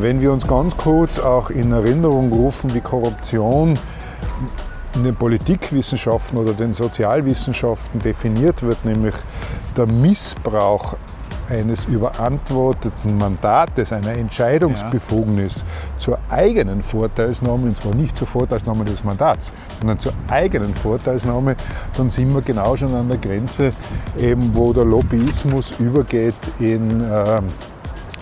Wenn wir uns ganz kurz auch in Erinnerung rufen, wie Korruption in den Politikwissenschaften oder den Sozialwissenschaften definiert wird, nämlich der Missbrauch eines überantworteten Mandates, einer Entscheidungsbefugnis ja. zur eigenen Vorteilsnahme, und zwar nicht zur Vorteilsnahme des Mandats, sondern zur eigenen Vorteilsnahme, dann sind wir genau schon an der Grenze, eben, wo der Lobbyismus übergeht in, äh,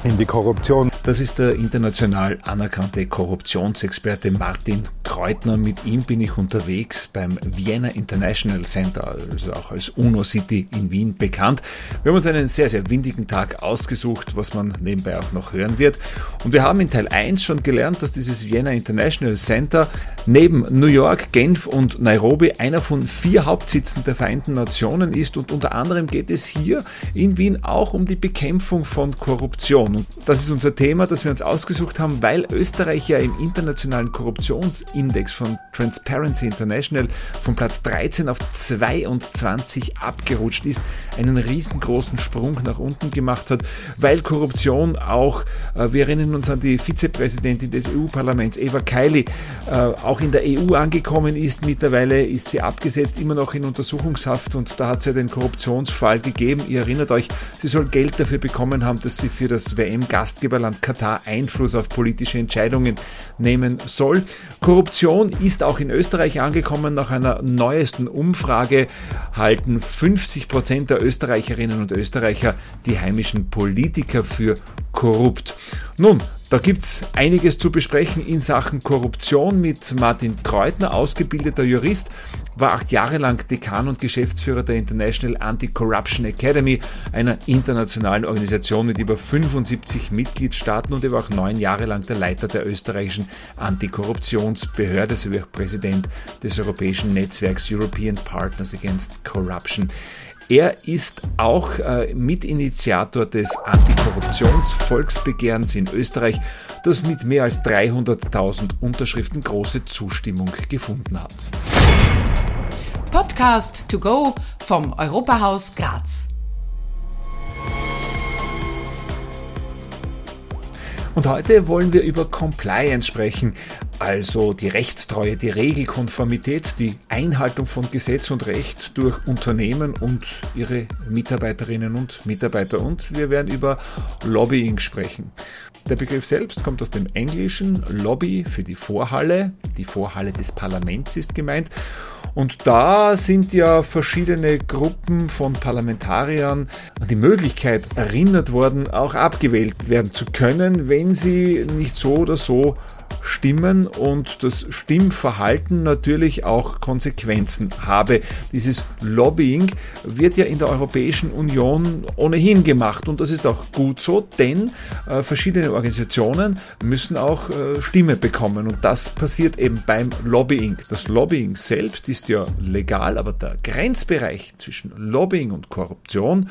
in die Korruption. Das ist der international anerkannte Korruptionsexperte Martin Kreutner. Mit ihm bin ich unterwegs beim Vienna International Center, also auch als UNO City in Wien bekannt. Wir haben uns einen sehr, sehr windigen Tag ausgesucht, was man nebenbei auch noch hören wird. Und wir haben in Teil 1 schon gelernt, dass dieses Vienna International Center neben New York, Genf und Nairobi einer von vier Hauptsitzen der Vereinten Nationen ist. Und unter anderem geht es hier in Wien auch um die Bekämpfung von Korruption. Und das ist unser Thema, das wir uns ausgesucht haben, weil Österreich ja im internationalen Korruptionsindex Index von Transparency International von Platz 13 auf 22 abgerutscht ist, einen riesengroßen Sprung nach unten gemacht hat, weil Korruption auch, äh, wir erinnern uns an die Vizepräsidentin des EU-Parlaments, Eva Kaili, äh, auch in der EU angekommen ist. Mittlerweile ist sie abgesetzt, immer noch in Untersuchungshaft und da hat es ja den Korruptionsfall gegeben. Ihr erinnert euch, sie soll Geld dafür bekommen haben, dass sie für das WM-Gastgeberland Katar Einfluss auf politische Entscheidungen nehmen soll. Korruption Korruption ist auch in Österreich angekommen. Nach einer neuesten Umfrage halten 50 Prozent der Österreicherinnen und Österreicher die heimischen Politiker für korrupt. Nun, da gibt's einiges zu besprechen in Sachen Korruption mit Martin Kreutner, ausgebildeter Jurist, war acht Jahre lang Dekan und Geschäftsführer der International Anti-Corruption Academy, einer internationalen Organisation mit über 75 Mitgliedstaaten und er war auch neun Jahre lang der Leiter der österreichischen Antikorruptionsbehörde sowie auch Präsident des europäischen Netzwerks European Partners Against Corruption. Er ist auch äh, Mitinitiator des Antikorruptionsvolksbegehrens in Österreich, das mit mehr als 300.000 Unterschriften große Zustimmung gefunden hat. Podcast to go vom Europahaus Graz. Und heute wollen wir über Compliance sprechen, also die Rechtstreue, die Regelkonformität, die Einhaltung von Gesetz und Recht durch Unternehmen und ihre Mitarbeiterinnen und Mitarbeiter. Und wir werden über Lobbying sprechen. Der Begriff selbst kommt aus dem Englischen. Lobby für die Vorhalle. Die Vorhalle des Parlaments ist gemeint. Und da sind ja verschiedene Gruppen von Parlamentariern an die Möglichkeit erinnert worden, auch abgewählt werden zu können, wenn sie nicht so oder so stimmen und das Stimmverhalten natürlich auch Konsequenzen habe. Dieses Lobbying wird ja in der Europäischen Union ohnehin gemacht und das ist auch gut so, denn äh, verschiedene Organisationen müssen auch äh, Stimme bekommen und das passiert eben beim Lobbying. Das Lobbying selbst ist ja legal, aber der Grenzbereich zwischen Lobbying und Korruption,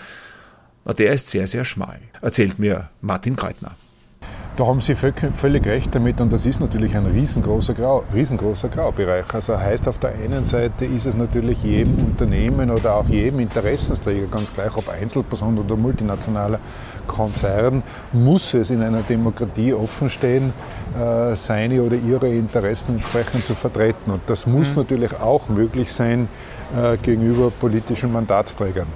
der ist sehr, sehr schmal, erzählt mir Martin Kreutner. Da haben Sie völlig recht damit und das ist natürlich ein riesengroßer, Grau, riesengroßer Graubereich. Also heißt auf der einen Seite ist es natürlich jedem Unternehmen oder auch jedem Interessensträger, ganz gleich ob Einzelperson oder multinationaler Konzern, muss es in einer Demokratie offenstehen, äh, seine oder ihre Interessen entsprechend zu vertreten. Und das muss mhm. natürlich auch möglich sein äh, gegenüber politischen Mandatsträgern.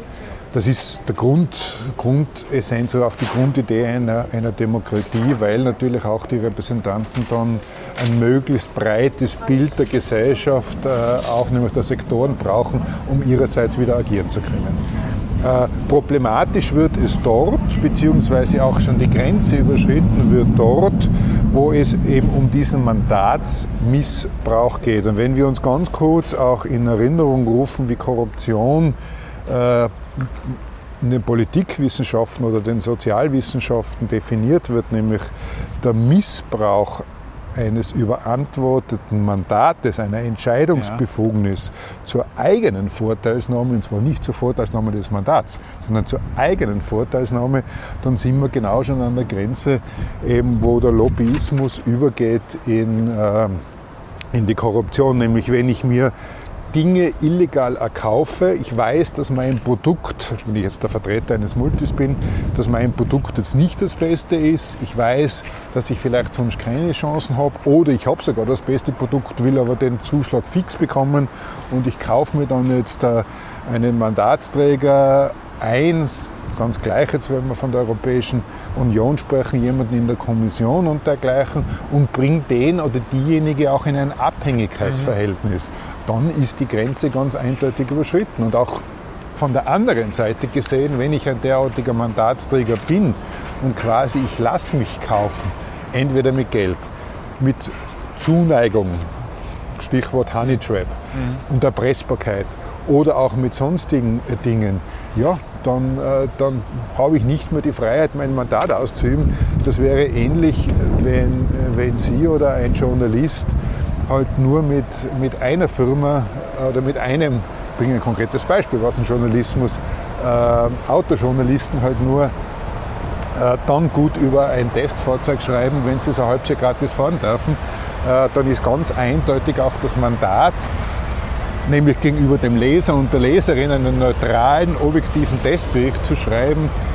Das ist der Grund, Grundessenz oder auch die Grundidee einer, einer Demokratie, weil natürlich auch die Repräsentanten dann ein möglichst breites Bild der Gesellschaft, äh, auch nämlich der Sektoren brauchen, um ihrerseits wieder agieren zu können. Äh, problematisch wird es dort, beziehungsweise auch schon die Grenze überschritten wird dort, wo es eben um diesen Mandatsmissbrauch geht. Und wenn wir uns ganz kurz auch in Erinnerung rufen, wie Korruption äh, in den Politikwissenschaften oder den Sozialwissenschaften definiert wird, nämlich der Missbrauch eines überantworteten Mandates, einer Entscheidungsbefugnis ja. zur eigenen Vorteilsnahme, und zwar nicht zur Vorteilsnahme des Mandats, sondern zur eigenen Vorteilsnahme, dann sind wir genau schon an der Grenze, eben, wo der Lobbyismus übergeht in, äh, in die Korruption. Nämlich wenn ich mir Dinge illegal erkaufe. Ich weiß, dass mein Produkt, wenn ich jetzt der Vertreter eines Multis bin, dass mein Produkt jetzt nicht das Beste ist. Ich weiß, dass ich vielleicht sonst keine Chancen habe oder ich habe sogar das beste Produkt, will aber den Zuschlag fix bekommen und ich kaufe mir dann jetzt äh, einen Mandatsträger ein, ganz gleich jetzt, wenn wir von der Europäischen Union sprechen, jemanden in der Kommission und dergleichen und bringt den oder diejenige auch in ein Abhängigkeitsverhältnis. Dann ist die Grenze ganz eindeutig überschritten. Und auch von der anderen Seite gesehen, wenn ich ein derartiger Mandatsträger bin und quasi ich lasse mich kaufen, entweder mit Geld, mit Zuneigung, Stichwort Honey Trap, mhm. und Erpressbarkeit oder auch mit sonstigen Dingen, ja, dann, äh, dann habe ich nicht mehr die Freiheit, mein Mandat auszuüben. Das wäre ähnlich, wenn, äh, wenn Sie oder ein Journalist halt nur mit, mit einer Firma oder mit einem, ich bringe ein konkretes Beispiel, was ein Journalismus, äh, Autojournalisten halt nur äh, dann gut über ein Testfahrzeug schreiben, wenn sie so halb gratis fahren dürfen, äh, dann ist ganz eindeutig auch das Mandat nämlich gegenüber dem Leser und der Leserin einen neutralen, objektiven Testbericht zu schreiben, äh,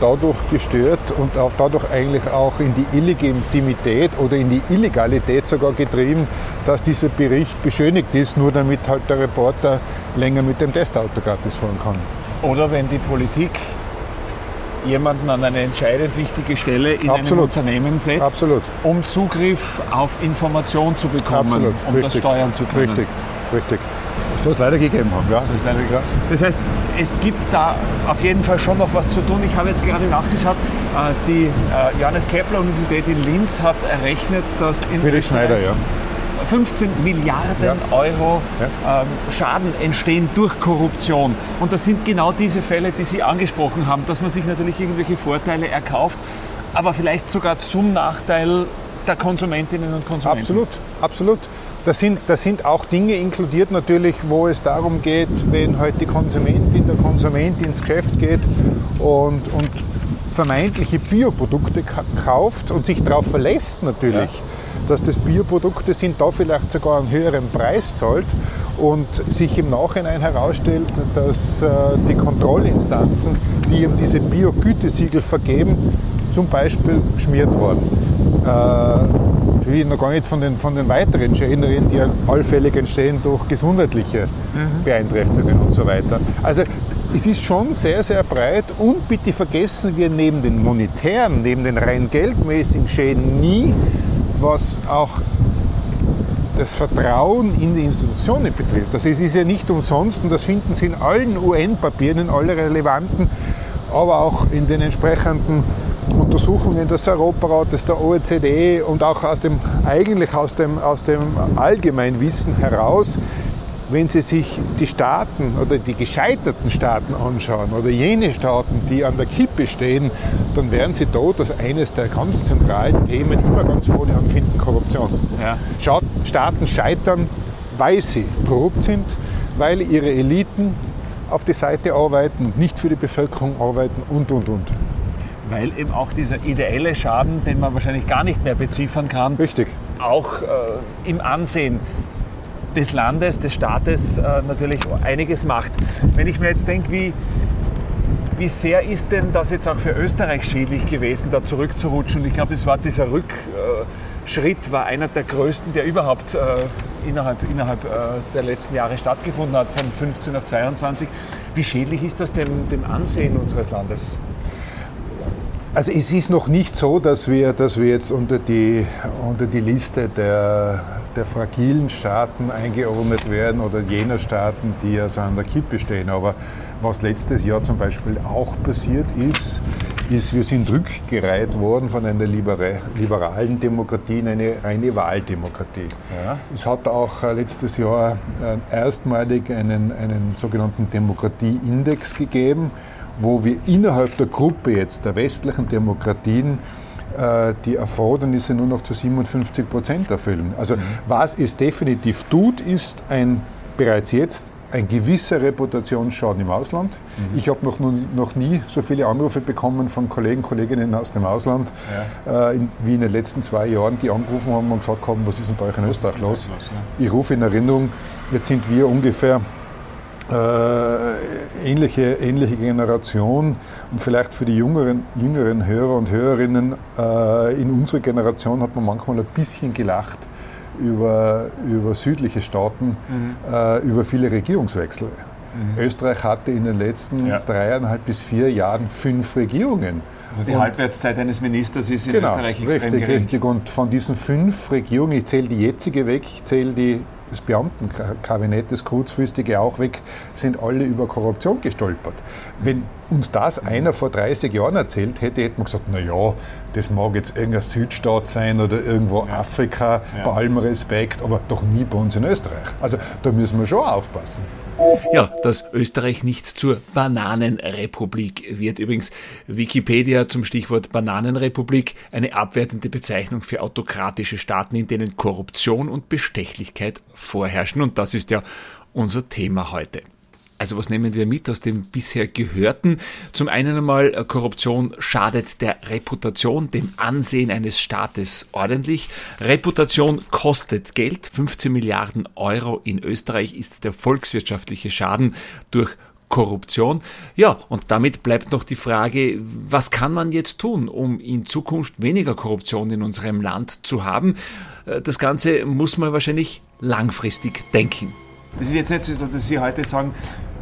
dadurch gestört und auch dadurch eigentlich auch in die Illegitimität oder in die Illegalität sogar getrieben, dass dieser Bericht beschönigt ist, nur damit halt der Reporter länger mit dem Testauto gratis fahren kann. Oder wenn die Politik jemanden an eine entscheidend wichtige Stelle in Absolut. einem Unternehmen setzt, Absolut. um Zugriff auf Information zu bekommen, Absolut. um Richtig. das steuern zu können. Richtig richtig. Soll es leider gegeben haben, ja. Leider gegeben. Das heißt, es gibt da auf jeden Fall schon noch was zu tun. Ich habe jetzt gerade nachgeschaut, äh, die äh, Johannes Kepler Universität in Linz hat errechnet, dass in Felix Schneider, ja. 15 Milliarden ja. Euro ja. Ähm, Schaden entstehen durch Korruption. Und das sind genau diese Fälle, die Sie angesprochen haben, dass man sich natürlich irgendwelche Vorteile erkauft, aber vielleicht sogar zum Nachteil der Konsumentinnen und Konsumenten. Absolut, absolut. Da sind, da sind auch Dinge inkludiert natürlich, wo es darum geht, wenn halt die Konsumentin, der Konsument ins Geschäft geht und, und vermeintliche Bioprodukte kauft und sich darauf verlässt natürlich, ja. dass das Bioprodukte sind, da vielleicht sogar einen höheren Preis zahlt und sich im Nachhinein herausstellt, dass äh, die Kontrollinstanzen, die ihm diese Bio-Gütesiegel vergeben, zum Beispiel geschmiert wurden. Äh, will noch gar nicht von den, von den weiteren Schäden reden, die allfällig entstehen durch gesundheitliche mhm. Beeinträchtigungen und so weiter. Also es ist schon sehr, sehr breit und bitte vergessen wir neben den monetären, neben den rein geldmäßigen Schäden nie, was auch das Vertrauen in die Institutionen betrifft. Das ist, ist ja nicht umsonst und das finden Sie in allen UN-Papieren, in allen relevanten, aber auch in den entsprechenden Untersuchungen des Europarates, der OECD und auch aus dem, eigentlich aus dem, aus dem Allgemeinwissen heraus, wenn Sie sich die Staaten oder die gescheiterten Staaten anschauen oder jene Staaten, die an der Kippe stehen, dann werden Sie dort als eines der ganz zentralen Themen immer ganz vorne anfinden, Korruption. Ja. Staaten scheitern, weil sie korrupt sind, weil ihre Eliten auf die Seite arbeiten und nicht für die Bevölkerung arbeiten und, und, und weil eben auch dieser ideelle Schaden, den man wahrscheinlich gar nicht mehr beziffern kann, Richtig. auch äh, im Ansehen des Landes, des Staates äh, natürlich einiges macht. Wenn ich mir jetzt denke, wie, wie sehr ist denn das jetzt auch für Österreich schädlich gewesen, da zurückzurutschen? Und ich glaube, es war dieser Rückschritt, war einer der größten, der überhaupt äh, innerhalb, innerhalb äh, der letzten Jahre stattgefunden hat, von 15 auf 22. Wie schädlich ist das dem, dem Ansehen unseres Landes? Also es ist noch nicht so, dass wir, dass wir jetzt unter die, unter die Liste der, der fragilen Staaten eingeordnet werden oder jener Staaten, die also an der Kippe stehen. Aber was letztes Jahr zum Beispiel auch passiert ist, ist, wir sind rückgereiht worden von einer liberalen Demokratie in eine reine Wahldemokratie. Ja. Es hat auch äh, letztes Jahr äh, erstmalig einen, einen sogenannten Demokratieindex gegeben wo wir innerhalb der Gruppe jetzt der westlichen Demokratien äh, die Erfordernisse nur noch zu 57 Prozent erfüllen. Also mhm. was es definitiv tut, ist ein bereits jetzt ein gewisser Reputationsschaden im Ausland. Mhm. Ich habe noch, noch nie so viele Anrufe bekommen von Kollegen, Kolleginnen aus dem Ausland, ja. äh, in, wie in den letzten zwei Jahren, die angerufen haben und gesagt haben, was ist denn bei euch in Österreich los? Ich rufe in Erinnerung, jetzt sind wir ungefähr äh, ähnliche, ähnliche Generation und vielleicht für die jüngeren, jüngeren Hörer und Hörerinnen äh, in unserer Generation hat man manchmal ein bisschen gelacht über, über südliche Staaten, mhm. äh, über viele Regierungswechsel. Mhm. Österreich hatte in den letzten ja. dreieinhalb bis vier Jahren fünf Regierungen. Also die und Halbwertszeit eines Ministers ist in genau, Österreich extrem richtig, gering. Richtig. Und von diesen fünf Regierungen, ich zähle die jetzige weg, ich zähle die das Beamtenkabinett, das kurzfristige auch weg, sind alle über Korruption gestolpert. Wenn uns das einer vor 30 Jahren erzählt hätte, hätte man gesagt, na ja, das mag jetzt irgendein Südstaat sein oder irgendwo ja. Afrika, ja. bei allem Respekt, aber doch nie bei uns in Österreich. Also da müssen wir schon aufpassen. Ja, dass Österreich nicht zur Bananenrepublik wird. Übrigens Wikipedia zum Stichwort Bananenrepublik eine abwertende Bezeichnung für autokratische Staaten, in denen Korruption und Bestechlichkeit vorherrschen. Und das ist ja unser Thema heute. Also was nehmen wir mit aus dem bisher Gehörten? Zum einen einmal, äh, Korruption schadet der Reputation, dem Ansehen eines Staates ordentlich. Reputation kostet Geld. 15 Milliarden Euro in Österreich ist der volkswirtschaftliche Schaden durch Korruption. Ja, und damit bleibt noch die Frage, was kann man jetzt tun, um in Zukunft weniger Korruption in unserem Land zu haben? Äh, das Ganze muss man wahrscheinlich langfristig denken. Das ist jetzt nicht so, dass Sie heute sagen,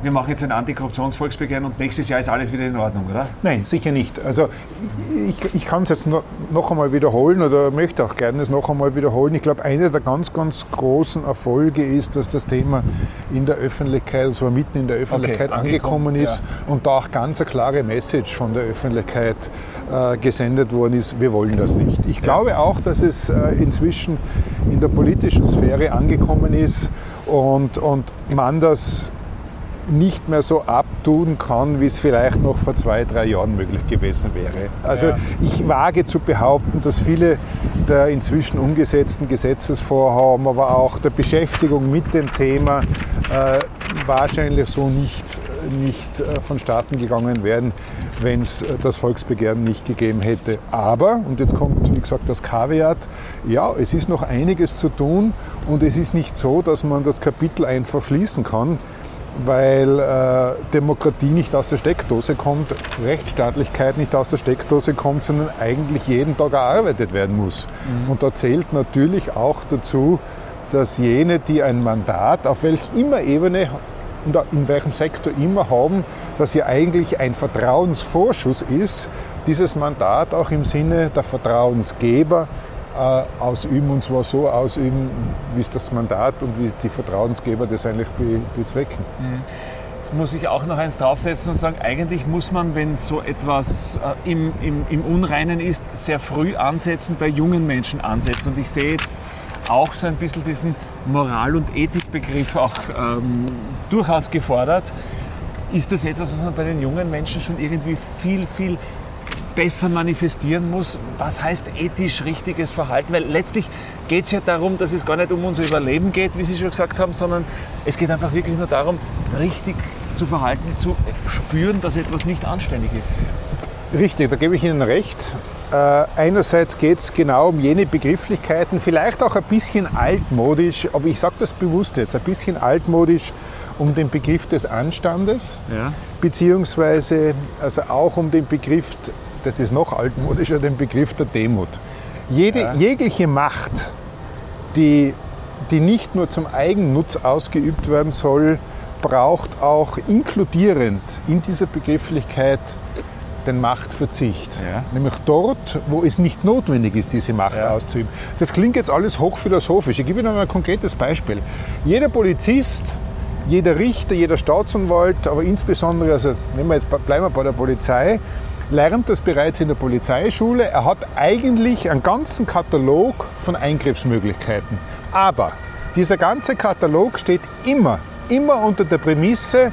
wir machen jetzt ein Antikorruptionsvolksbegehren und nächstes Jahr ist alles wieder in Ordnung, oder? Nein, sicher nicht. Also ich, ich kann es jetzt noch, noch einmal wiederholen oder möchte auch gerne es noch einmal wiederholen. Ich glaube, einer der ganz, ganz großen Erfolge ist, dass das Thema in der Öffentlichkeit, und zwar mitten in der Öffentlichkeit okay, angekommen, angekommen ist ja. und da auch ganz eine klare Message von der Öffentlichkeit äh, gesendet worden ist, wir wollen das nicht. Ich glaube auch, dass es äh, inzwischen in der politischen Sphäre angekommen ist und, und man das nicht mehr so abtun kann, wie es vielleicht noch vor zwei, drei Jahren möglich gewesen wäre. Also ja. ich wage zu behaupten, dass viele der inzwischen umgesetzten Gesetzesvorhaben, aber auch der Beschäftigung mit dem Thema äh, wahrscheinlich so nicht, nicht äh, vonstatten gegangen wären, wenn es äh, das Volksbegehren nicht gegeben hätte. Aber, und jetzt kommt, wie gesagt, das Kaviat, ja, es ist noch einiges zu tun und es ist nicht so, dass man das Kapitel einfach schließen kann weil äh, Demokratie nicht aus der Steckdose kommt, Rechtsstaatlichkeit nicht aus der Steckdose kommt, sondern eigentlich jeden Tag erarbeitet werden muss. Mhm. Und da zählt natürlich auch dazu, dass jene, die ein Mandat auf welch immer Ebene in welchem Sektor immer haben, dass ja eigentlich ein Vertrauensvorschuss ist, dieses Mandat auch im Sinne der Vertrauensgeber äh, ausüben und zwar so ausüben, wie es das Mandat und wie die Vertrauensgeber das eigentlich be bezwecken. Mhm. Jetzt muss ich auch noch eins draufsetzen und sagen, eigentlich muss man, wenn so etwas äh, im, im, im Unreinen ist, sehr früh ansetzen, bei jungen Menschen ansetzen. Und ich sehe jetzt auch so ein bisschen diesen Moral- und Ethikbegriff auch ähm, durchaus gefordert. Ist das etwas, was man bei den jungen Menschen schon irgendwie viel, viel besser manifestieren muss. Was heißt ethisch richtiges Verhalten? Weil letztlich geht es ja darum, dass es gar nicht um unser Überleben geht, wie Sie schon gesagt haben, sondern es geht einfach wirklich nur darum, richtig zu verhalten, zu spüren, dass etwas nicht anständig ist. Richtig, da gebe ich Ihnen recht. Äh, einerseits geht es genau um jene Begrifflichkeiten, vielleicht auch ein bisschen altmodisch, aber ich sage das bewusst jetzt, ein bisschen altmodisch um den Begriff des Anstandes, ja. beziehungsweise also auch um den Begriff das ist noch altmodischer, den Begriff der Demut. Jede, ja. Jegliche Macht, die, die nicht nur zum Eigennutz ausgeübt werden soll, braucht auch inkludierend in dieser Begrifflichkeit den Machtverzicht. Ja. Nämlich dort, wo es nicht notwendig ist, diese Macht ja. auszuüben. Das klingt jetzt alles hochphilosophisch. Ich gebe Ihnen mal ein konkretes Beispiel. Jeder Polizist, jeder Richter, jeder Staatsanwalt, aber insbesondere, also nehmen wir jetzt, bleiben wir bei der Polizei, lernt das bereits in der Polizeischule. Er hat eigentlich einen ganzen Katalog von Eingriffsmöglichkeiten. Aber dieser ganze Katalog steht immer, immer unter der Prämisse,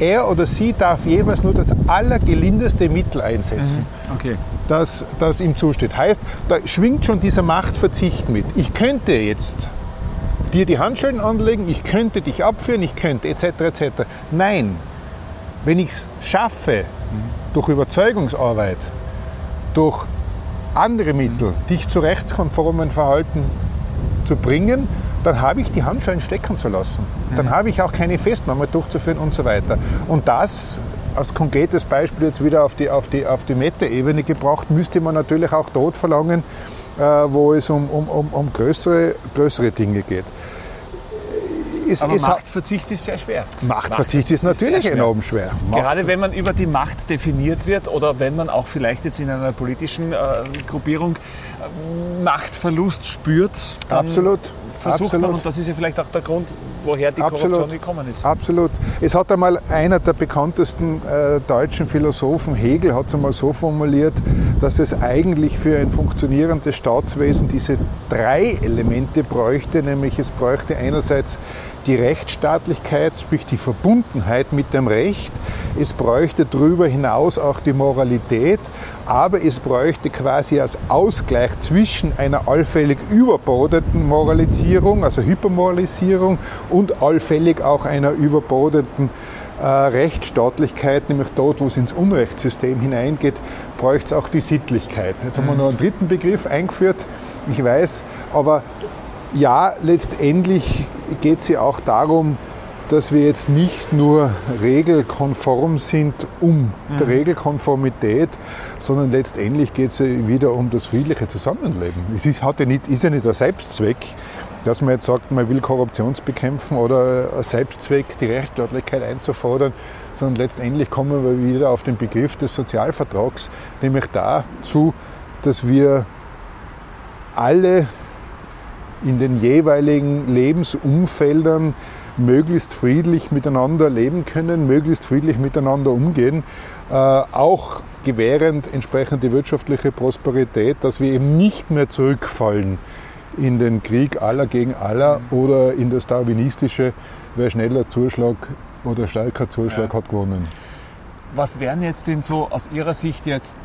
er oder sie darf jeweils nur das allergelindeste Mittel einsetzen, mhm. okay. das, das ihm zusteht. Heißt, da schwingt schon dieser Machtverzicht mit. Ich könnte jetzt dir die Handschellen anlegen, ich könnte dich abführen, ich könnte etc. etc. Nein, wenn ich es schaffe, durch Überzeugungsarbeit, durch andere Mittel, dich zu rechtskonformen Verhalten zu bringen, dann habe ich die Handschellen stecken zu lassen. Dann mhm. habe ich auch keine Festnahme durchzuführen und so weiter. Und das als konkretes Beispiel jetzt wieder auf die, auf die, auf die Meta-Ebene gebracht, müsste man natürlich auch dort verlangen, äh, wo es um, um, um, um größere, größere Dinge geht. Es, Aber es Machtverzicht ist sehr schwer. Machtverzicht ist natürlich ist enorm schwer. Gerade wenn man über die Macht definiert wird oder wenn man auch vielleicht jetzt in einer politischen äh, Gruppierung äh, Machtverlust spürt, dann Absolut versucht Absolut. man, und das ist ja vielleicht auch der Grund, woher die Absolut. Korruption gekommen ist. Absolut. Es hat einmal einer der bekanntesten äh, deutschen Philosophen, Hegel, hat es einmal so formuliert, dass es eigentlich für ein funktionierendes Staatswesen diese drei Elemente bräuchte, nämlich es bräuchte einerseits die Rechtsstaatlichkeit, sprich die Verbundenheit mit dem Recht. Es bräuchte darüber hinaus auch die Moralität, aber es bräuchte quasi als Ausgleich zwischen einer allfällig überbordeten Moralisierung, also Hypermoralisierung, und allfällig auch einer überbordeten äh, Rechtsstaatlichkeit, nämlich dort, wo es ins Unrechtssystem hineingeht, bräuchte es auch die Sittlichkeit. Jetzt haben wir noch einen dritten Begriff eingeführt, ich weiß, aber ja, letztendlich geht es ja auch darum, dass wir jetzt nicht nur regelkonform sind um mhm. der Regelkonformität, sondern letztendlich geht es ja wieder um das friedliche Zusammenleben. Es ist, hat ja nicht, ist ja nicht der Selbstzweck, dass man jetzt sagt, man will Korruption bekämpfen oder ein Selbstzweck, die Rechtsstaatlichkeit einzufordern, sondern letztendlich kommen wir wieder auf den Begriff des Sozialvertrags, nämlich dazu, dass wir alle in den jeweiligen Lebensumfeldern möglichst friedlich miteinander leben können, möglichst friedlich miteinander umgehen, äh, auch gewährend entsprechende wirtschaftliche Prosperität, dass wir eben nicht mehr zurückfallen in den Krieg aller gegen aller oder in das darwinistische, wer schneller Zuschlag oder stärker Zuschlag ja. hat gewonnen. Was wären jetzt denn so aus Ihrer Sicht jetzt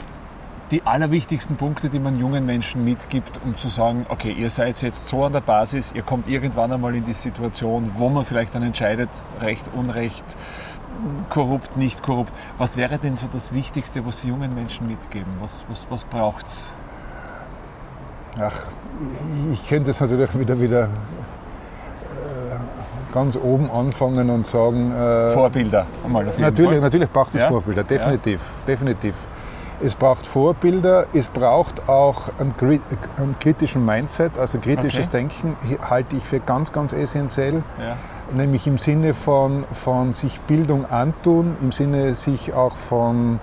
die allerwichtigsten Punkte, die man jungen Menschen mitgibt, um zu sagen, okay, ihr seid jetzt so an der Basis, ihr kommt irgendwann einmal in die Situation, wo man vielleicht dann entscheidet, Recht, Unrecht, korrupt, nicht korrupt. Was wäre denn so das Wichtigste, was Sie jungen Menschen mitgeben? Was, was, was braucht es? Ach, ich könnte es natürlich wieder, wieder äh, ganz oben anfangen und sagen. Äh, Vorbilder, einmal auf jeden natürlich, Fall. Natürlich braucht es ja? Vorbilder, definitiv. Ja. definitiv. Es braucht Vorbilder, es braucht auch einen, einen kritischen Mindset, also kritisches okay. Denken halte ich für ganz, ganz essentiell. Ja. Nämlich im Sinne von, von sich Bildung antun, im Sinne sich auch von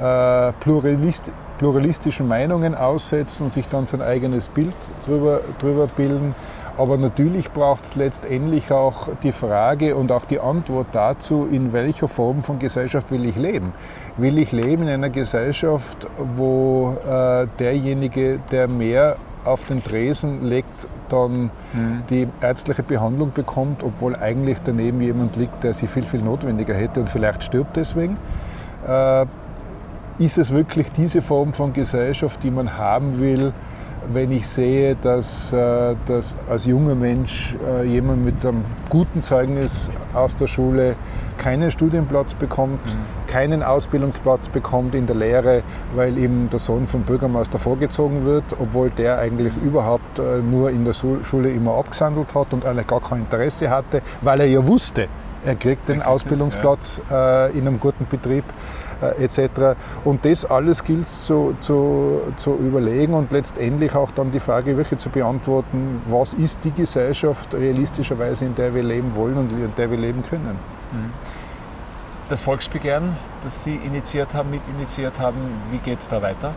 äh, Pluralist, pluralistischen Meinungen aussetzen, sich dann sein eigenes Bild drüber, drüber bilden. Aber natürlich braucht es letztendlich auch die Frage und auch die Antwort dazu, in welcher Form von Gesellschaft will ich leben. Will ich leben in einer Gesellschaft, wo äh, derjenige, der mehr auf den Tresen legt, dann mhm. die ärztliche Behandlung bekommt, obwohl eigentlich daneben jemand liegt, der sie viel, viel notwendiger hätte und vielleicht stirbt deswegen. Äh, ist es wirklich diese Form von Gesellschaft, die man haben will, wenn ich sehe, dass, äh, dass als junger Mensch äh, jemand mit einem guten Zeugnis aus der Schule keinen Studienplatz bekommt, mhm. keinen Ausbildungsplatz bekommt in der Lehre, weil ihm der Sohn vom Bürgermeister vorgezogen wird, obwohl der eigentlich überhaupt äh, nur in der Schule immer abgesandelt hat und eigentlich gar kein Interesse hatte, weil er ja wusste, er kriegt den Ausbildungsplatz in einem guten Betrieb äh, etc. Und das alles gilt zu, zu, zu überlegen und letztendlich auch dann die Frage wirklich zu beantworten, was ist die Gesellschaft realistischerweise, in der wir leben wollen und in der wir leben können. Mhm. Das Volksbegehren, das Sie initiiert haben, mitinitiiert haben, wie geht es da weiter?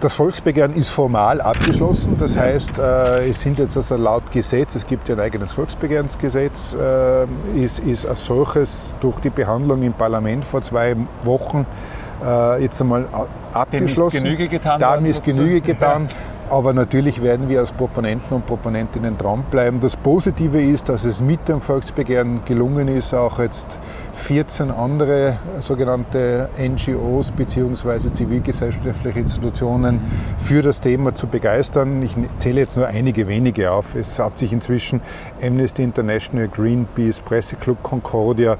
Das Volksbegehren ist formal abgeschlossen. Das heißt, äh, es sind jetzt also laut Gesetz, es gibt ja ein eigenes Volksbegehrensgesetz, äh, ist, ist als solches durch die Behandlung im Parlament vor zwei Wochen äh, jetzt einmal abgeschlossen. Dem ist Genüge getan. Dem ist Genüge getan. Aber natürlich werden wir als Proponenten und Proponentinnen dranbleiben. Das Positive ist, dass es mit dem Volksbegehren gelungen ist, auch jetzt 14 andere sogenannte NGOs bzw. zivilgesellschaftliche Institutionen für das Thema zu begeistern. Ich zähle jetzt nur einige wenige auf. Es hat sich inzwischen Amnesty International, Greenpeace, Presseclub Concordia,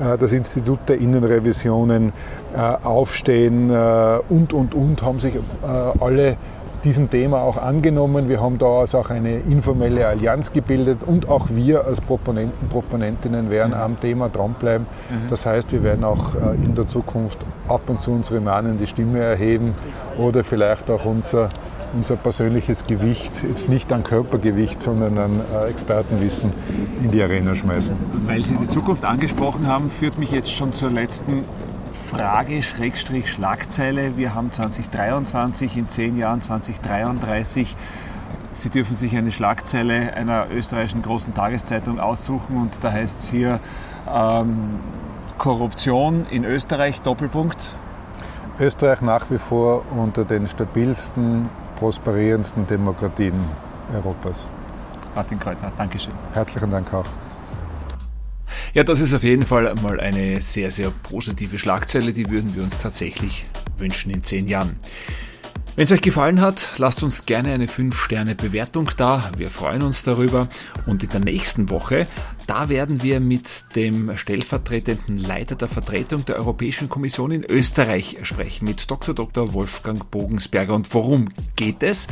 äh, das Institut der Innenrevisionen, äh, Aufstehen äh, und, und, und haben sich alle diesem Thema auch angenommen. Wir haben da also auch eine informelle Allianz gebildet und auch wir als Proponenten, Proponentinnen werden mhm. am Thema dranbleiben. Mhm. Das heißt, wir werden auch äh, in der Zukunft ab und zu unsere mahnende Stimme erheben oder vielleicht auch unser, unser persönliches Gewicht, jetzt nicht an Körpergewicht, sondern an äh, Expertenwissen in die Arena schmeißen. Weil Sie die Zukunft angesprochen haben, führt mich jetzt schon zur letzten Frage, Schrägstrich, Schlagzeile. Wir haben 2023, in zehn Jahren 2033. Sie dürfen sich eine Schlagzeile einer österreichischen großen Tageszeitung aussuchen und da heißt es hier ähm, Korruption in Österreich, Doppelpunkt. Österreich nach wie vor unter den stabilsten, prosperierendsten Demokratien Europas. Martin Kreutner, Dankeschön. Herzlichen Dank auch. Ja, das ist auf jeden Fall mal eine sehr, sehr positive Schlagzeile, die würden wir uns tatsächlich wünschen in zehn Jahren. Wenn es euch gefallen hat, lasst uns gerne eine 5-Sterne-Bewertung da. Wir freuen uns darüber. Und in der nächsten Woche, da werden wir mit dem stellvertretenden Leiter der Vertretung der Europäischen Kommission in Österreich sprechen, mit Dr. Dr. Wolfgang Bogensberger. Und worum geht es?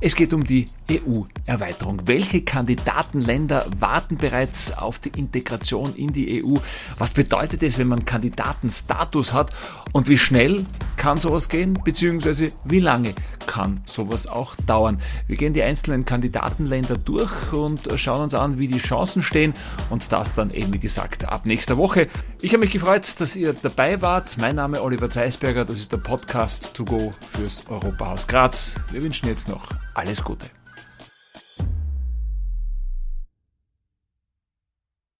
Es geht um die EU-Erweiterung. Welche Kandidatenländer warten bereits auf die Integration in die EU? Was bedeutet es, wenn man Kandidatenstatus hat? Und wie schnell kann sowas gehen? Beziehungsweise wie lange kann sowas auch dauern? Wir gehen die einzelnen Kandidatenländer durch und schauen uns an, wie die Chancen stehen. Und das dann eben, wie gesagt, ab nächster Woche. Ich habe mich gefreut, dass ihr dabei wart. Mein Name Oliver Zeisberger. Das ist der Podcast to go fürs Europahaus Graz. Wir wünschen jetzt noch alles Gute.